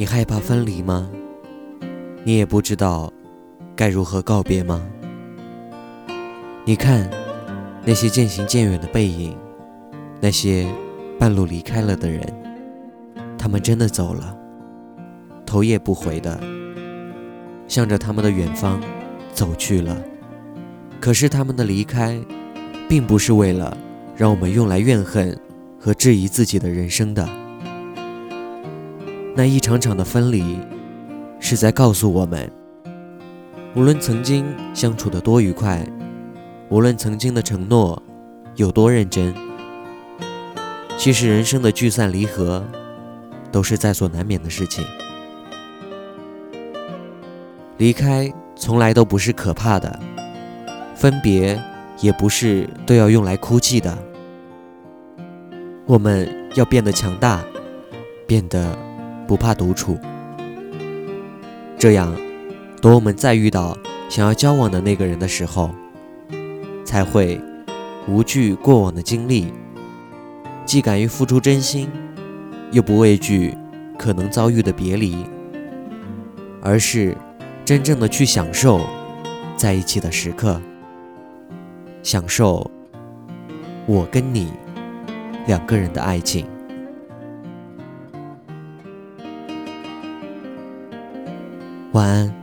你害怕分离吗？你也不知道该如何告别吗？你看那些渐行渐远的背影，那些半路离开了的人，他们真的走了，头也不回的向着他们的远方走去了。可是他们的离开，并不是为了让我们用来怨恨和质疑自己的人生的。那一场场的分离，是在告诉我们，无论曾经相处的多愉快，无论曾经的承诺有多认真，其实人生的聚散离合，都是在所难免的事情。离开从来都不是可怕的，分别也不是都要用来哭泣的。我们要变得强大，变得。不怕独处，这样，等我们再遇到想要交往的那个人的时候，才会无惧过往的经历，既敢于付出真心，又不畏惧可能遭遇的别离，而是真正的去享受在一起的时刻，享受我跟你两个人的爱情。晚安。